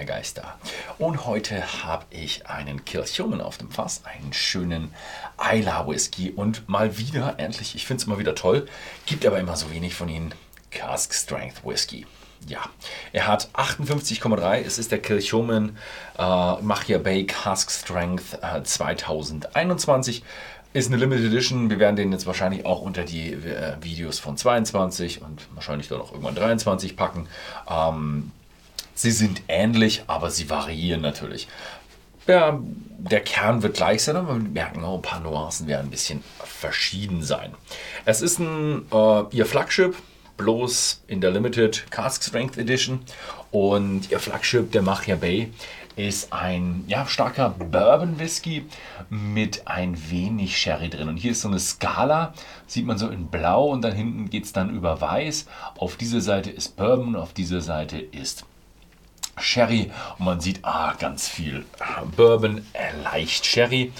meine Geister. Und heute habe ich einen Kilchumen auf dem Fass, einen schönen Isla Whisky und mal wieder, endlich, ich finde es immer wieder toll, gibt aber immer so wenig von ihnen, Cask Strength Whisky. Ja, er hat 58,3. Es ist der Kilchoman äh, Machia Bay Cask Strength äh, 2021. Ist eine Limited Edition. Wir werden den jetzt wahrscheinlich auch unter die äh, Videos von 22 und wahrscheinlich dann auch irgendwann 23 packen. Ähm, sie sind ähnlich, aber sie variieren natürlich. Ja, der Kern wird gleich sein, aber wir merken auch, ein paar Nuancen werden ein bisschen verschieden sein. Es ist ein, äh, ihr Flagship, bloß in der Limited Cask Strength Edition. Und ihr Flagship, der Machia Bay, ist ein ja, starker Bourbon Whisky mit ein wenig Sherry drin. Und hier ist so eine Skala, sieht man so in Blau und dann hinten geht es dann über Weiß. Auf dieser Seite ist Bourbon auf dieser Seite ist Sherry. Und man sieht ah, ganz viel Bourbon, leicht Sherry.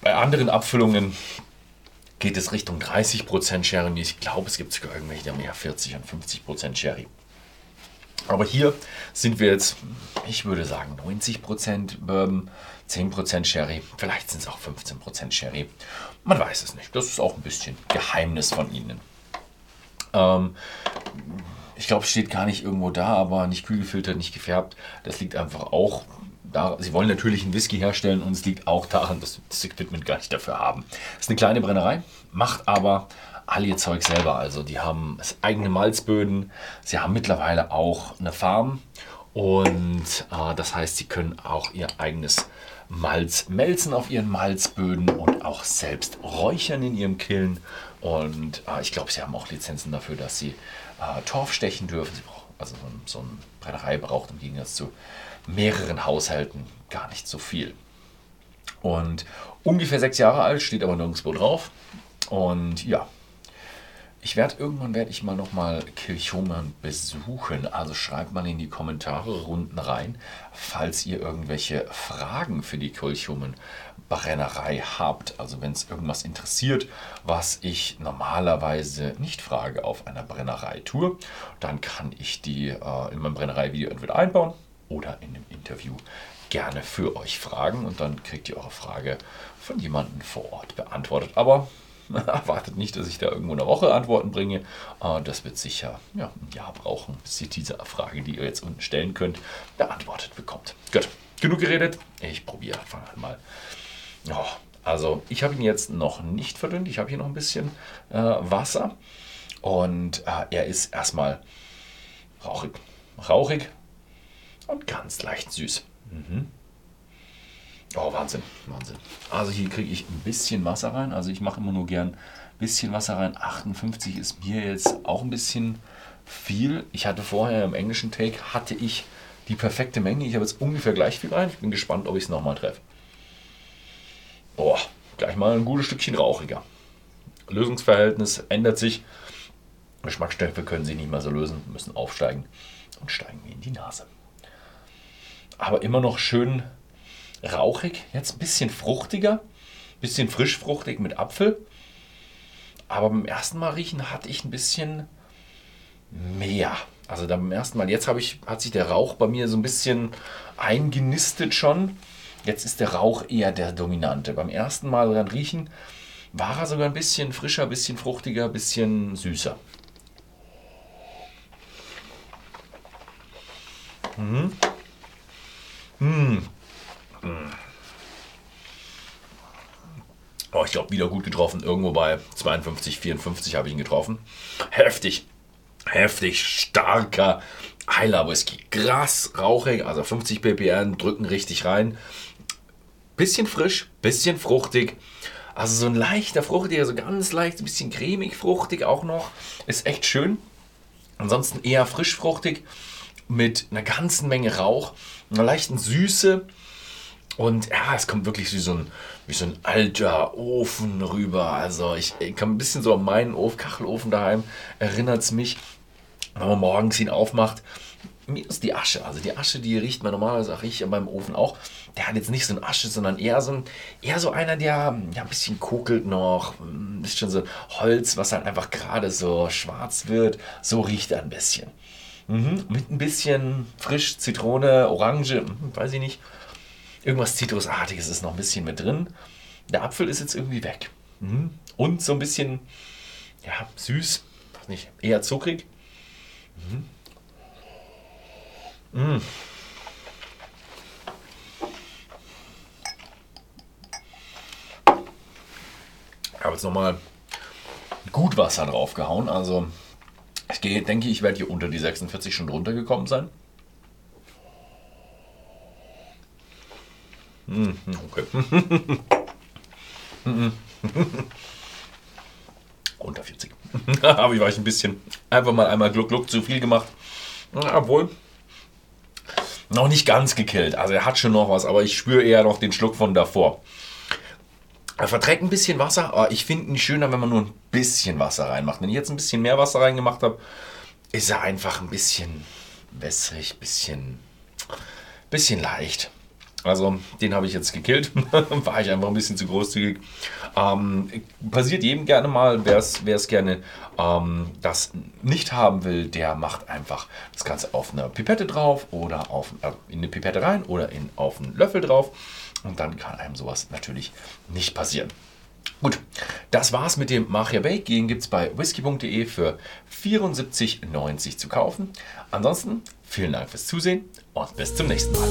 Bei anderen Abfüllungen geht es Richtung 30% Sherry. Ich glaube, es gibt sogar irgendwelche, die haben ja 40 und 50% Sherry. Aber hier sind wir jetzt, ich würde sagen, 90% Bourbon, 10% Sherry, vielleicht sind es auch 15% Sherry. Man weiß es nicht. Das ist auch ein bisschen Geheimnis von ihnen. Ähm, ich glaube, es steht gar nicht irgendwo da, aber nicht kühl gefiltert, nicht gefärbt. Das liegt einfach auch da. Sie wollen natürlich einen Whisky herstellen und es liegt auch daran, dass sie das Equipment gar nicht dafür haben. Es ist eine kleine Brennerei, macht aber all ihr Zeug selber. Also die haben eigene Malzböden, sie haben mittlerweile auch eine Farm und äh, das heißt, sie können auch ihr eigenes Malz melzen auf ihren Malzböden und auch selbst räuchern in ihrem Kiln. Und äh, ich glaube, sie haben auch Lizenzen dafür, dass sie äh, Torf stechen dürfen. Sie brauchen, also so, ein, so eine Brennerei braucht im Gegensatz zu mehreren Haushalten gar nicht so viel. Und ungefähr sechs Jahre alt, steht aber nirgendwo drauf. Und ja, ich werde irgendwann werde ich mal noch mal Kirchhoman besuchen. Also schreibt mal in die Kommentare unten rein, falls ihr irgendwelche Fragen für die Kirchhoman Brennerei habt. Also wenn es irgendwas interessiert, was ich normalerweise nicht frage auf einer Brennerei-Tour, dann kann ich die äh, in meinem Brennerei-Video entweder einbauen oder in einem Interview gerne für euch fragen und dann kriegt ihr eure Frage von jemandem vor Ort beantwortet. Aber Erwartet nicht, dass ich da irgendwo eine Woche Antworten bringe. Äh, das wird sicher ja, ein Jahr brauchen, bis ihr diese Frage, die ihr jetzt unten stellen könnt, beantwortet bekommt. Gut, genug geredet. Ich probiere einfach mal. Oh, also, ich habe ihn jetzt noch nicht verdünnt. Ich habe hier noch ein bisschen äh, Wasser. Und äh, er ist erstmal rauchig. Rauchig und ganz leicht süß. Mhm. Oh, Wahnsinn, Wahnsinn. Also hier kriege ich ein bisschen Wasser rein. Also ich mache immer nur gern ein bisschen Wasser rein. 58 ist mir jetzt auch ein bisschen viel. Ich hatte vorher im englischen Take, hatte ich die perfekte Menge. Ich habe jetzt ungefähr gleich viel rein. Ich bin gespannt, ob ich es nochmal treffe. Oh, gleich mal ein gutes Stückchen rauchiger. Lösungsverhältnis ändert sich. Geschmacksstoffe können sie nicht mehr so lösen, müssen aufsteigen und steigen wie in die Nase. Aber immer noch schön rauchig, jetzt ein bisschen fruchtiger, bisschen frischfruchtig mit Apfel. Aber beim ersten Mal riechen hatte ich ein bisschen mehr. Also beim ersten Mal, jetzt ich, hat sich der Rauch bei mir so ein bisschen eingenistet schon. Jetzt ist der Rauch eher der dominante. Beim ersten Mal dran riechen war er sogar ein bisschen frischer, ein bisschen fruchtiger, ein bisschen süßer. Mhm. Oh, ich glaube, wieder gut getroffen. Irgendwo bei 52, 54 habe ich ihn getroffen. Heftig, heftig starker Heiler Whisky. Krass, rauchig, also 50 ppm, drücken richtig rein. Bisschen frisch, bisschen fruchtig. Also so ein leichter fruchtiger, so ganz leicht, ein bisschen cremig fruchtig auch noch. Ist echt schön. Ansonsten eher frisch fruchtig mit einer ganzen Menge Rauch, einer leichten Süße und ja, es kommt wirklich wie so ein, wie so ein alter Ofen rüber. Also ich, ich kann ein bisschen so an meinen Ofen, Kachelofen daheim, erinnert es mich, wenn man morgens ihn aufmacht. Mir ist die Asche, also die Asche, die riecht man normalerweise auch riecht beim Ofen auch. Der hat jetzt nicht so eine Asche, sondern eher so, ein, eher so einer, der ja, ein bisschen kokelt noch. Ein bisschen so Holz, was halt einfach gerade so schwarz wird. So riecht er ein bisschen. Mhm, mit ein bisschen frisch Zitrone, Orange, mhm, weiß ich nicht. Irgendwas Zitrusartiges ist noch ein bisschen mit drin. Der Apfel ist jetzt irgendwie weg. Mhm. Und so ein bisschen, ja, süß, nicht, eher zuckrig. Mhm. Mhm. Ich habe jetzt nochmal gut Wasser draufgehauen. Also ich denke, ich werde hier unter die 46 schon runtergekommen sein. Mhm, okay. Unter 40. Aber ich ich ein bisschen einfach mal einmal Gluck Gluck zu viel gemacht. Obwohl noch nicht ganz gekillt. Also er hat schon noch was, aber ich spüre eher noch den Schluck von davor. Er verträgt ein bisschen Wasser, aber ich finde ihn schöner, wenn man nur ein bisschen Wasser reinmacht. Wenn ich jetzt ein bisschen mehr Wasser reingemacht habe, ist er einfach ein bisschen wässrig, bisschen, bisschen leicht. Also den habe ich jetzt gekillt. War ich einfach ein bisschen zu großzügig. Ähm, passiert jedem gerne mal, wer es gerne ähm, das nicht haben will, der macht einfach das Ganze auf eine Pipette drauf oder auf, äh, in eine Pipette rein oder in, auf einen Löffel drauf. Und dann kann einem sowas natürlich nicht passieren. Gut, das war's mit dem Machia Bake. Den gibt es bei whisky.de für 74,90 zu kaufen. Ansonsten vielen Dank fürs Zusehen und bis zum nächsten Mal.